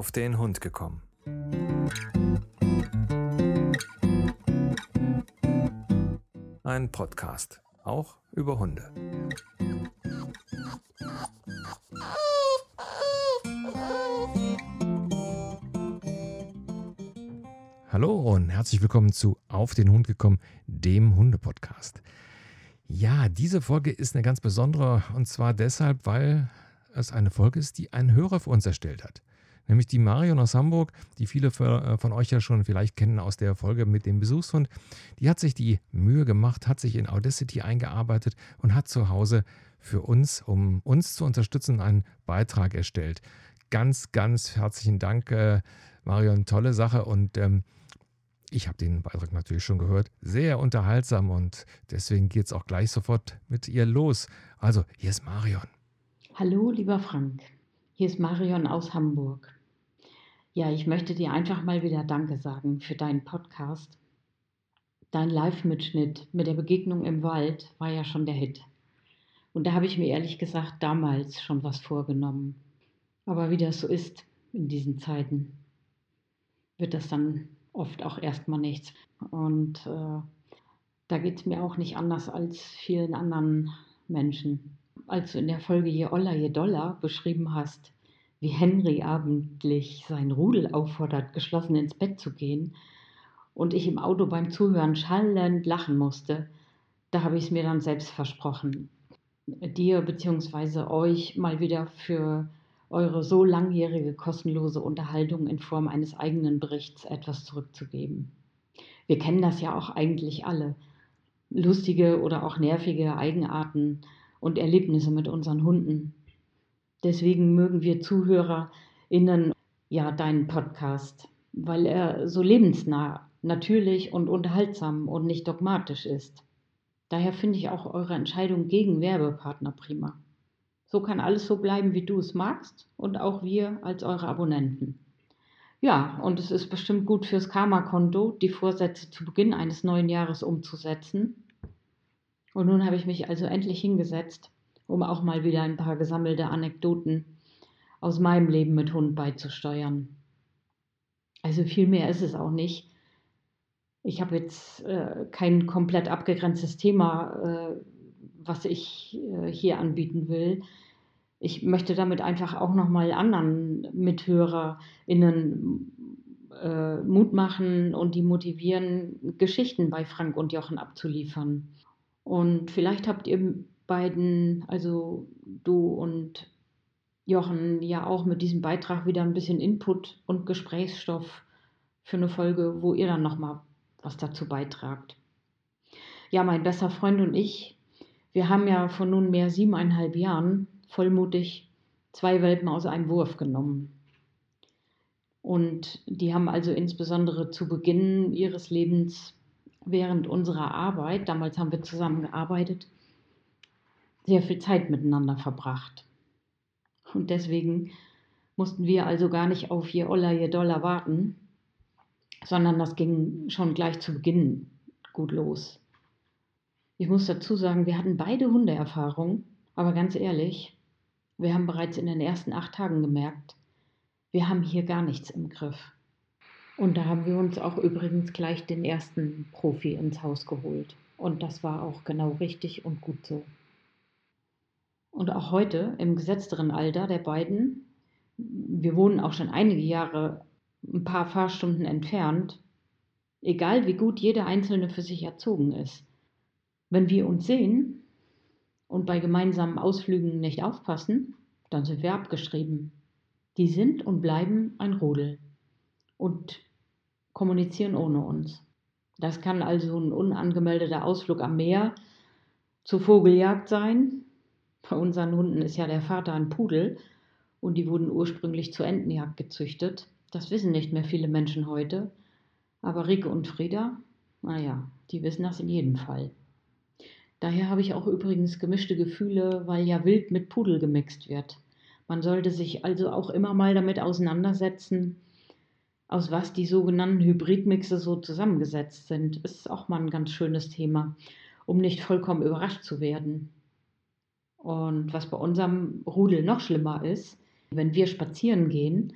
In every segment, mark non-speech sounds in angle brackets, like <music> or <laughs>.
auf den Hund gekommen. Ein Podcast, auch über Hunde. Hallo und herzlich willkommen zu Auf den Hund gekommen, dem Hunde-Podcast. Ja, diese Folge ist eine ganz besondere und zwar deshalb, weil es eine Folge ist, die ein Hörer für uns erstellt hat. Nämlich die Marion aus Hamburg, die viele äh, von euch ja schon vielleicht kennen aus der Folge mit dem Besuchshund. Die hat sich die Mühe gemacht, hat sich in Audacity eingearbeitet und hat zu Hause für uns, um uns zu unterstützen, einen Beitrag erstellt. Ganz, ganz herzlichen Dank, äh, Marion. Tolle Sache und ähm, ich habe den Beitrag natürlich schon gehört. Sehr unterhaltsam und deswegen geht es auch gleich sofort mit ihr los. Also, hier ist Marion. Hallo, lieber Frank. Hier ist Marion aus Hamburg. Ja, ich möchte dir einfach mal wieder Danke sagen für deinen Podcast. Dein Live-Mitschnitt mit der Begegnung im Wald war ja schon der Hit. Und da habe ich mir ehrlich gesagt damals schon was vorgenommen. Aber wie das so ist in diesen Zeiten, wird das dann oft auch erstmal nichts. Und äh, da geht es mir auch nicht anders als vielen anderen Menschen als du in der Folge Je Oller, Je Dollar beschrieben hast, wie Henry abendlich sein Rudel auffordert, geschlossen ins Bett zu gehen, und ich im Auto beim Zuhören schallend lachen musste, da habe ich es mir dann selbst versprochen, dir bzw. euch mal wieder für eure so langjährige kostenlose Unterhaltung in Form eines eigenen Berichts etwas zurückzugeben. Wir kennen das ja auch eigentlich alle. Lustige oder auch nervige Eigenarten und Erlebnisse mit unseren Hunden. Deswegen mögen wir ZuhörerInnen ja deinen Podcast, weil er so lebensnah, natürlich und unterhaltsam und nicht dogmatisch ist. Daher finde ich auch eure Entscheidung gegen Werbepartner prima. So kann alles so bleiben, wie du es magst und auch wir als eure Abonnenten. Ja, und es ist bestimmt gut fürs Karma-Konto, die Vorsätze zu Beginn eines neuen Jahres umzusetzen und nun habe ich mich also endlich hingesetzt, um auch mal wieder ein paar gesammelte Anekdoten aus meinem Leben mit Hund beizusteuern. Also viel mehr ist es auch nicht. Ich habe jetzt äh, kein komplett abgegrenztes Thema, äh, was ich äh, hier anbieten will. Ich möchte damit einfach auch nochmal anderen MithörerInnen äh, Mut machen und die motivieren, Geschichten bei Frank und Jochen abzuliefern. Und vielleicht habt ihr beiden, also du und Jochen, ja auch mit diesem Beitrag wieder ein bisschen Input und Gesprächsstoff für eine Folge, wo ihr dann nochmal was dazu beitragt. Ja, mein bester Freund und ich, wir haben ja vor nunmehr siebeneinhalb Jahren vollmutig zwei Welpen aus einem Wurf genommen. Und die haben also insbesondere zu Beginn ihres Lebens während unserer Arbeit, damals haben wir zusammen gearbeitet, sehr viel Zeit miteinander verbracht. Und deswegen mussten wir also gar nicht auf je Oller, je Dollar warten, sondern das ging schon gleich zu Beginn gut los. Ich muss dazu sagen, wir hatten beide Hundeerfahrung, aber ganz ehrlich, wir haben bereits in den ersten acht Tagen gemerkt, wir haben hier gar nichts im Griff. Und da haben wir uns auch übrigens gleich den ersten Profi ins Haus geholt. Und das war auch genau richtig und gut so. Und auch heute, im gesetzteren Alter der beiden, wir wohnen auch schon einige Jahre ein paar Fahrstunden entfernt, egal wie gut jeder Einzelne für sich erzogen ist. Wenn wir uns sehen und bei gemeinsamen Ausflügen nicht aufpassen, dann sind wir abgeschrieben. Die sind und bleiben ein Rudel. Und kommunizieren ohne uns. Das kann also ein unangemeldeter Ausflug am Meer zur Vogeljagd sein. Bei unseren Hunden ist ja der Vater ein Pudel und die wurden ursprünglich zur Entenjagd gezüchtet. Das wissen nicht mehr viele Menschen heute. Aber Rike und Frieda, naja, die wissen das in jedem Fall. Daher habe ich auch übrigens gemischte Gefühle, weil ja wild mit Pudel gemixt wird. Man sollte sich also auch immer mal damit auseinandersetzen, aus was die sogenannten Hybridmixe so zusammengesetzt sind, ist auch mal ein ganz schönes Thema, um nicht vollkommen überrascht zu werden. Und was bei unserem Rudel noch schlimmer ist, wenn wir spazieren gehen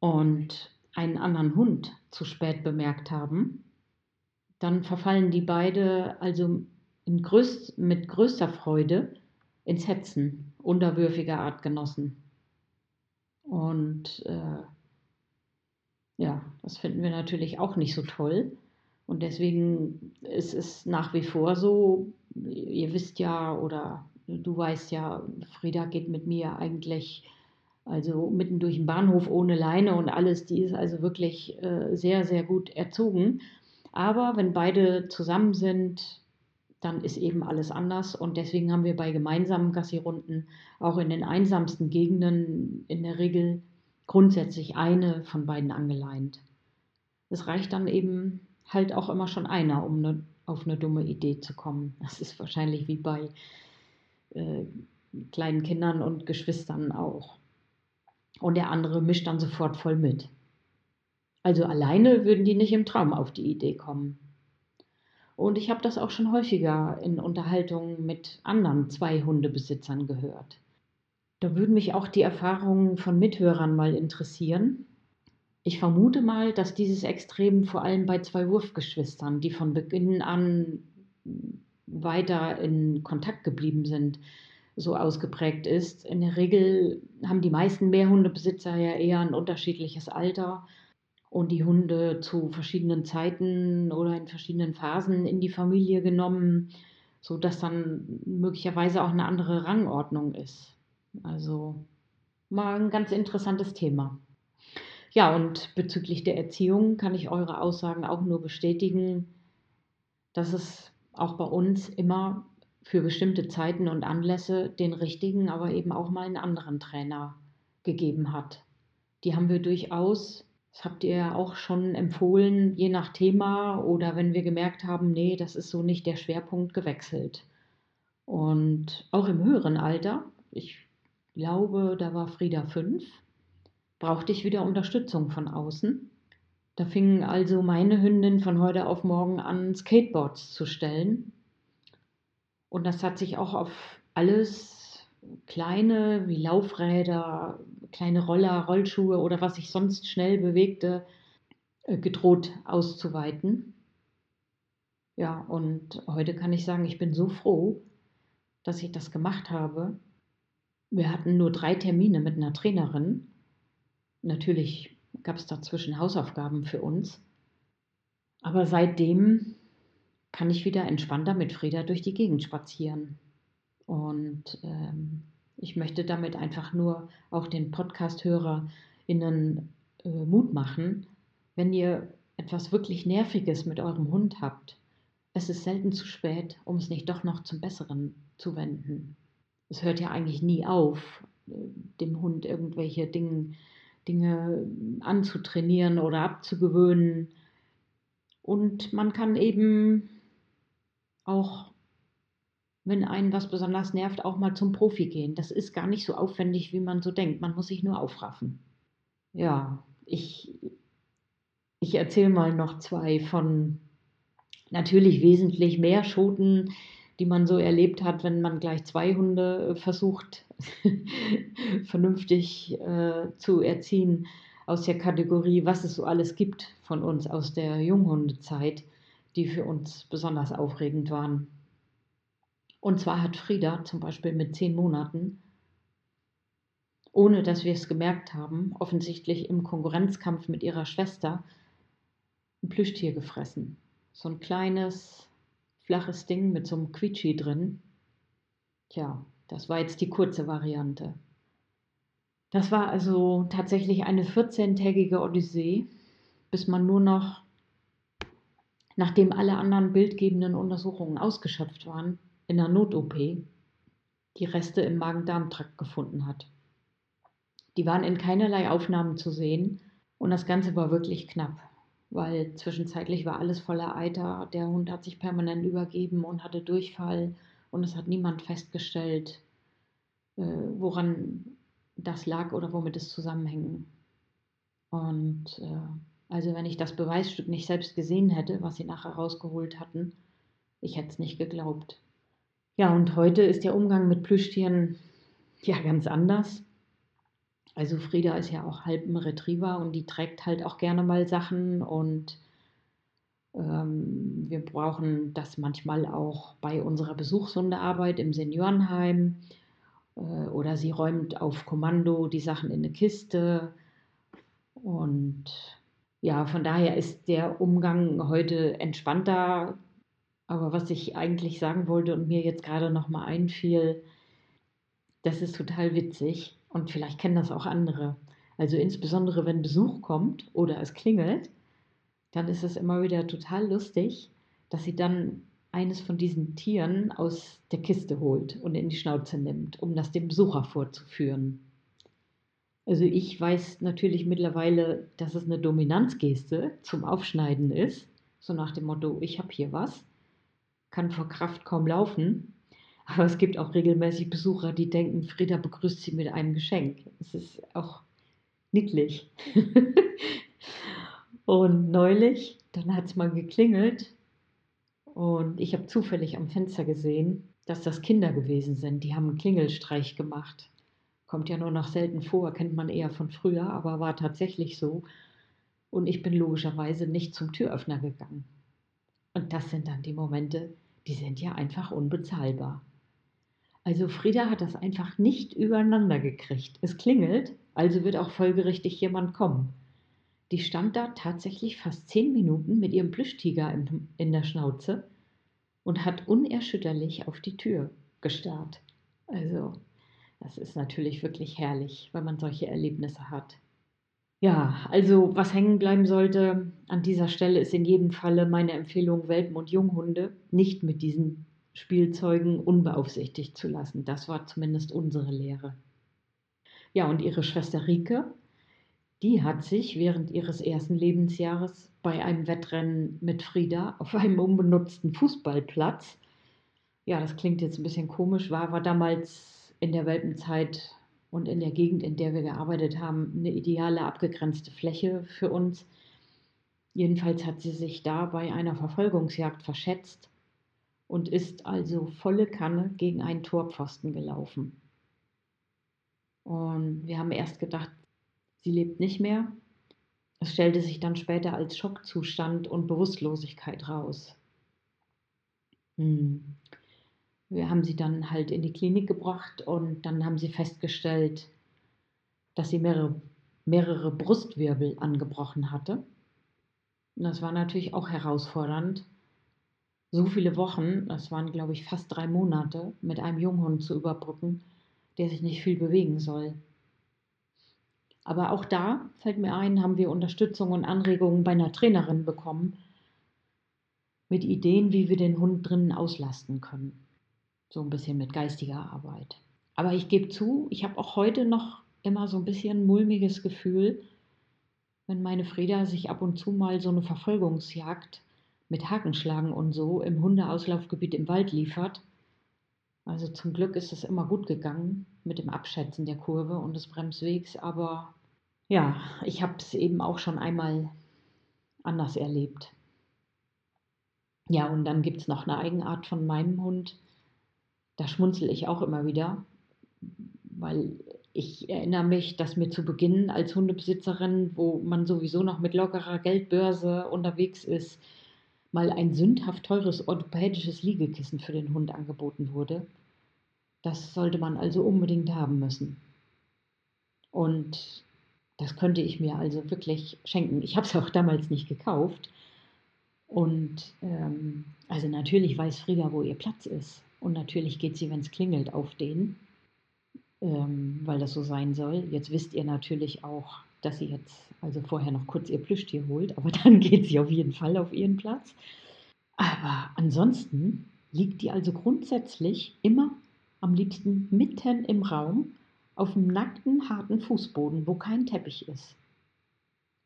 und einen anderen Hund zu spät bemerkt haben, dann verfallen die beide also größt, mit größter Freude ins Hetzen unterwürfiger Artgenossen. Und äh, ja, das finden wir natürlich auch nicht so toll. Und deswegen ist es nach wie vor so, ihr wisst ja oder du weißt ja, Frieda geht mit mir eigentlich also mitten durch den Bahnhof ohne Leine und alles. Die ist also wirklich äh, sehr, sehr gut erzogen. Aber wenn beide zusammen sind, dann ist eben alles anders. Und deswegen haben wir bei gemeinsamen Gassi-Runden auch in den einsamsten Gegenden in der Regel grundsätzlich eine von beiden angeleint. Es reicht dann eben halt auch immer schon einer, um ne, auf eine dumme Idee zu kommen. Das ist wahrscheinlich wie bei äh, kleinen Kindern und Geschwistern auch. Und der andere mischt dann sofort voll mit. Also alleine würden die nicht im Traum auf die Idee kommen. Und ich habe das auch schon häufiger in Unterhaltungen mit anderen zwei Hundebesitzern gehört. Da würden mich auch die Erfahrungen von Mithörern mal interessieren. Ich vermute mal, dass dieses Extrem vor allem bei zwei Wurfgeschwistern, die von Beginn an weiter in Kontakt geblieben sind, so ausgeprägt ist. In der Regel haben die meisten Mehrhundebesitzer ja eher ein unterschiedliches Alter und die Hunde zu verschiedenen Zeiten oder in verschiedenen Phasen in die Familie genommen, sodass dann möglicherweise auch eine andere Rangordnung ist. Also mal ein ganz interessantes Thema. Ja, und bezüglich der Erziehung kann ich eure Aussagen auch nur bestätigen, dass es auch bei uns immer für bestimmte Zeiten und Anlässe den richtigen, aber eben auch mal einen anderen Trainer gegeben hat. Die haben wir durchaus, das habt ihr ja auch schon empfohlen, je nach Thema oder wenn wir gemerkt haben, nee, das ist so nicht der Schwerpunkt, gewechselt. Und auch im höheren Alter, ich glaube, da war Frieda fünf, brauchte ich wieder Unterstützung von außen. Da fingen also meine Hündin von heute auf morgen an, Skateboards zu stellen. Und das hat sich auch auf alles kleine wie Laufräder, kleine Roller, Rollschuhe oder was sich sonst schnell bewegte, äh, gedroht auszuweiten. Ja, und heute kann ich sagen, ich bin so froh, dass ich das gemacht habe. Wir hatten nur drei Termine mit einer Trainerin Natürlich gab es dazwischen Hausaufgaben für uns. Aber seitdem kann ich wieder entspannter mit Frieda durch die Gegend spazieren. Und ähm, ich möchte damit einfach nur auch den Podcast-HörerInnen äh, Mut machen, wenn ihr etwas wirklich Nerviges mit eurem Hund habt. Es ist selten zu spät, um es nicht doch noch zum Besseren zu wenden. Es hört ja eigentlich nie auf, äh, dem Hund irgendwelche Dinge Dinge anzutrainieren oder abzugewöhnen. Und man kann eben auch, wenn einen was besonders nervt, auch mal zum Profi gehen. Das ist gar nicht so aufwendig, wie man so denkt. Man muss sich nur aufraffen. Ja, ich, ich erzähle mal noch zwei von natürlich wesentlich mehr Schoten, die man so erlebt hat, wenn man gleich zwei Hunde äh, versucht <laughs> vernünftig äh, zu erziehen aus der Kategorie, was es so alles gibt von uns aus der Junghundezeit, die für uns besonders aufregend waren. Und zwar hat Frieda zum Beispiel mit zehn Monaten, ohne dass wir es gemerkt haben, offensichtlich im Konkurrenzkampf mit ihrer Schwester, ein Plüschtier gefressen. So ein kleines, flaches Ding mit so einem Quietschi drin. Tja, das war jetzt die kurze Variante. Das war also tatsächlich eine 14-tägige Odyssee, bis man nur noch, nachdem alle anderen bildgebenden Untersuchungen ausgeschöpft waren, in der Not-OP die Reste im Magen-Darm-Trakt gefunden hat. Die waren in keinerlei Aufnahmen zu sehen und das Ganze war wirklich knapp weil zwischenzeitlich war alles voller Eiter. Der Hund hat sich permanent übergeben und hatte Durchfall und es hat niemand festgestellt, äh, woran das lag oder womit es zusammenhing. Und äh, also wenn ich das Beweisstück nicht selbst gesehen hätte, was sie nachher rausgeholt hatten, ich hätte es nicht geglaubt. Ja, und heute ist der Umgang mit Plüschtieren ja ganz anders. Also Frieda ist ja auch halb ein Retriever und die trägt halt auch gerne mal Sachen und wir brauchen das manchmal auch bei unserer Besuchshundearbeit im Seniorenheim äh, oder sie räumt auf Kommando die Sachen in eine Kiste und ja, von daher ist der Umgang heute entspannter. Aber was ich eigentlich sagen wollte und mir jetzt gerade noch mal einfiel, das ist total witzig und vielleicht kennen das auch andere. Also insbesondere wenn Besuch kommt oder es klingelt, dann ist es immer wieder total lustig, dass sie dann eines von diesen Tieren aus der Kiste holt und in die Schnauze nimmt, um das dem Besucher vorzuführen. Also ich weiß natürlich mittlerweile, dass es eine Dominanzgeste zum Aufschneiden ist, so nach dem Motto, ich habe hier was, kann vor Kraft kaum laufen. Aber es gibt auch regelmäßig Besucher, die denken, Frieda begrüßt sie mit einem Geschenk. Es ist auch niedlich. <laughs> und neulich, dann hat es mal geklingelt und ich habe zufällig am Fenster gesehen, dass das Kinder gewesen sind. Die haben einen Klingelstreich gemacht. Kommt ja nur noch selten vor, kennt man eher von früher, aber war tatsächlich so. Und ich bin logischerweise nicht zum Türöffner gegangen. Und das sind dann die Momente, die sind ja einfach unbezahlbar. Also Frieda hat das einfach nicht übereinander gekriegt. Es klingelt, also wird auch folgerichtig jemand kommen. Die stand da tatsächlich fast zehn Minuten mit ihrem Plüschtiger in der Schnauze und hat unerschütterlich auf die Tür gestarrt. Also das ist natürlich wirklich herrlich, wenn man solche Erlebnisse hat. Ja, also was hängen bleiben sollte an dieser Stelle ist in jedem Falle meine Empfehlung, Welpen und Junghunde nicht mit diesen Spielzeugen unbeaufsichtigt zu lassen. Das war zumindest unsere Lehre. Ja, und ihre Schwester Rike, die hat sich während ihres ersten Lebensjahres bei einem Wettrennen mit Frieda auf einem unbenutzten Fußballplatz, ja, das klingt jetzt ein bisschen komisch, war aber damals in der Welpenzeit und in der Gegend, in der wir gearbeitet haben, eine ideale abgegrenzte Fläche für uns. Jedenfalls hat sie sich da bei einer Verfolgungsjagd verschätzt und ist also volle Kanne gegen einen Torpfosten gelaufen. Und wir haben erst gedacht, sie lebt nicht mehr. Es stellte sich dann später als Schockzustand und Bewusstlosigkeit raus. Hm. Wir haben sie dann halt in die Klinik gebracht und dann haben sie festgestellt, dass sie mehrere, mehrere Brustwirbel angebrochen hatte. Und das war natürlich auch herausfordernd, so viele Wochen, das waren glaube ich fast drei Monate, mit einem Junghund zu überbrücken, der sich nicht viel bewegen soll. Aber auch da, fällt mir ein, haben wir Unterstützung und Anregungen bei einer Trainerin bekommen, mit Ideen, wie wir den Hund drinnen auslasten können so ein bisschen mit geistiger Arbeit. Aber ich gebe zu, ich habe auch heute noch immer so ein bisschen mulmiges Gefühl, wenn meine Frieda sich ab und zu mal so eine Verfolgungsjagd mit Hakenschlagen und so im Hundeauslaufgebiet im Wald liefert. Also zum Glück ist es immer gut gegangen mit dem Abschätzen der Kurve und des Bremswegs, aber ja, ich habe es eben auch schon einmal anders erlebt. Ja, und dann gibt es noch eine Eigenart von meinem Hund da schmunzel ich auch immer wieder, weil ich erinnere mich, dass mir zu Beginn als Hundebesitzerin, wo man sowieso noch mit lockerer Geldbörse unterwegs ist, mal ein sündhaft teures orthopädisches Liegekissen für den Hund angeboten wurde. Das sollte man also unbedingt haben müssen. Und das könnte ich mir also wirklich schenken. Ich habe es auch damals nicht gekauft. Und ähm, also natürlich weiß Frieda, wo ihr Platz ist. Und natürlich geht sie, wenn es klingelt, auf den, ähm, weil das so sein soll. Jetzt wisst ihr natürlich auch, dass sie jetzt also vorher noch kurz ihr Plüschtier holt, aber <laughs> dann geht sie auf jeden Fall auf ihren Platz. Aber ansonsten liegt die also grundsätzlich immer am liebsten mitten im Raum auf einem nackten, harten Fußboden, wo kein Teppich ist.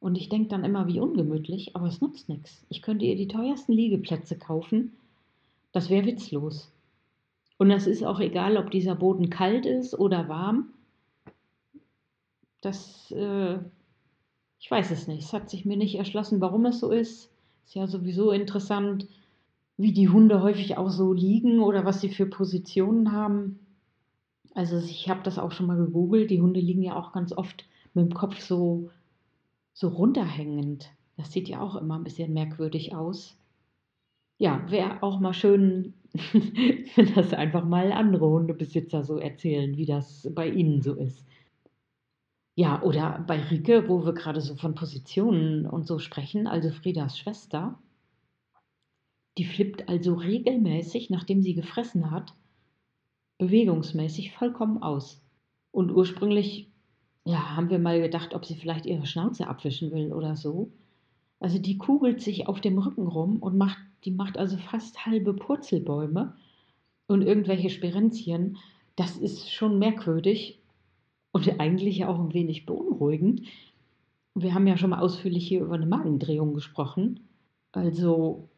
Und ich denke dann immer, wie ungemütlich, aber es nutzt nichts. Ich könnte ihr die teuersten Liegeplätze kaufen. Das wäre witzlos. Und es ist auch egal, ob dieser Boden kalt ist oder warm. Das, äh, ich weiß es nicht. Es hat sich mir nicht erschlossen, warum es so ist. Ist ja sowieso interessant, wie die Hunde häufig auch so liegen oder was sie für Positionen haben. Also ich habe das auch schon mal gegoogelt. Die Hunde liegen ja auch ganz oft mit dem Kopf so, so runterhängend. Das sieht ja auch immer ein bisschen merkwürdig aus. Ja, wäre auch mal schön, <laughs> wenn das einfach mal andere Hundebesitzer so erzählen, wie das bei ihnen so ist. Ja, oder bei Rike, wo wir gerade so von Positionen und so sprechen, also Friedas Schwester, die flippt also regelmäßig, nachdem sie gefressen hat, bewegungsmäßig vollkommen aus. Und ursprünglich, ja, haben wir mal gedacht, ob sie vielleicht ihre Schnauze abwischen will oder so. Also die kugelt sich auf dem Rücken rum und macht, die macht also fast halbe Purzelbäume und irgendwelche Sperenzien. Das ist schon merkwürdig und eigentlich auch ein wenig beunruhigend. Wir haben ja schon mal ausführlich hier über eine Magendrehung gesprochen. Also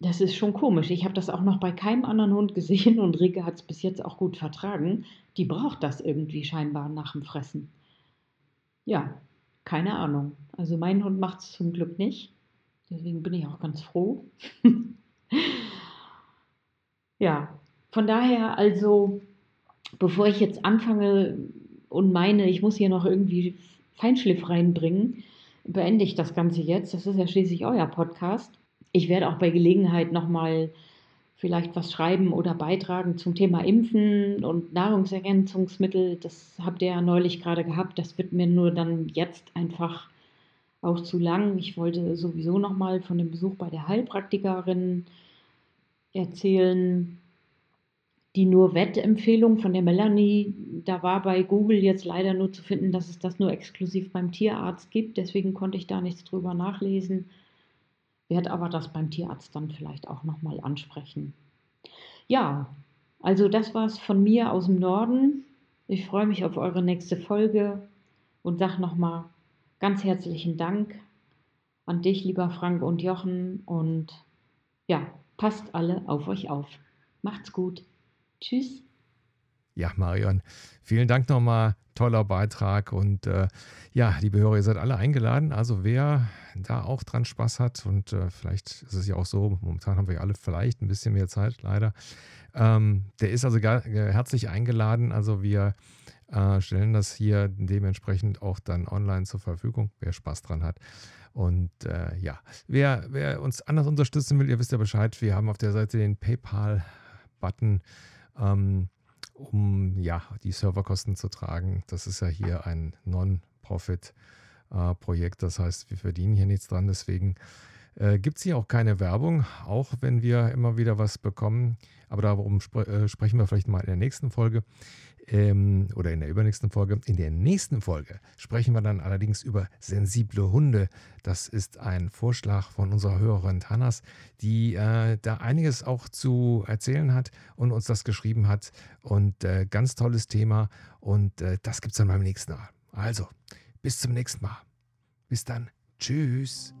das ist schon komisch. Ich habe das auch noch bei keinem anderen Hund gesehen und Rike hat es bis jetzt auch gut vertragen. Die braucht das irgendwie scheinbar nach dem Fressen. Ja, keine Ahnung. Also mein Hund macht es zum Glück nicht. Deswegen bin ich auch ganz froh. <laughs> ja, von daher also, bevor ich jetzt anfange und meine, ich muss hier noch irgendwie Feinschliff reinbringen, beende ich das Ganze jetzt. Das ist ja schließlich euer Podcast. Ich werde auch bei Gelegenheit nochmal vielleicht was schreiben oder beitragen zum Thema Impfen und Nahrungsergänzungsmittel. Das habt ihr ja neulich gerade gehabt. Das wird mir nur dann jetzt einfach auch zu lang. Ich wollte sowieso nochmal von dem Besuch bei der Heilpraktikerin erzählen. Die Nur-Wett-Empfehlung von der Melanie, da war bei Google jetzt leider nur zu finden, dass es das nur exklusiv beim Tierarzt gibt. Deswegen konnte ich da nichts drüber nachlesen werde aber das beim Tierarzt dann vielleicht auch nochmal ansprechen. Ja, also das war es von mir aus dem Norden. Ich freue mich auf eure nächste Folge und sage nochmal ganz herzlichen Dank an dich, lieber Frank und Jochen. Und ja, passt alle auf euch auf. Macht's gut. Tschüss. Ja, Marion, vielen Dank nochmal. Toller Beitrag. Und äh, ja, liebe Hörer, ihr seid alle eingeladen. Also wer da auch dran Spaß hat und äh, vielleicht ist es ja auch so, momentan haben wir alle vielleicht ein bisschen mehr Zeit, leider. Ähm, der ist also gar, äh, herzlich eingeladen. Also wir äh, stellen das hier dementsprechend auch dann online zur Verfügung, wer Spaß dran hat. Und äh, ja, wer, wer uns anders unterstützen will, ihr wisst ja Bescheid, wir haben auf der Seite den PayPal-Button. Ähm, um ja, die Serverkosten zu tragen. Das ist ja hier ein Non-Profit-Projekt. Das heißt, wir verdienen hier nichts dran. Deswegen äh, gibt es hier auch keine Werbung, auch wenn wir immer wieder was bekommen. Aber darum spre äh, sprechen wir vielleicht mal in der nächsten Folge ähm, oder in der übernächsten Folge. In der nächsten Folge sprechen wir dann allerdings über sensible Hunde. Das ist ein Vorschlag von unserer Hörerin Tanas, die äh, da einiges auch zu erzählen hat und uns das geschrieben hat. Und äh, ganz tolles Thema. Und äh, das gibt es dann beim nächsten Mal. Also, bis zum nächsten Mal. Bis dann. Tschüss.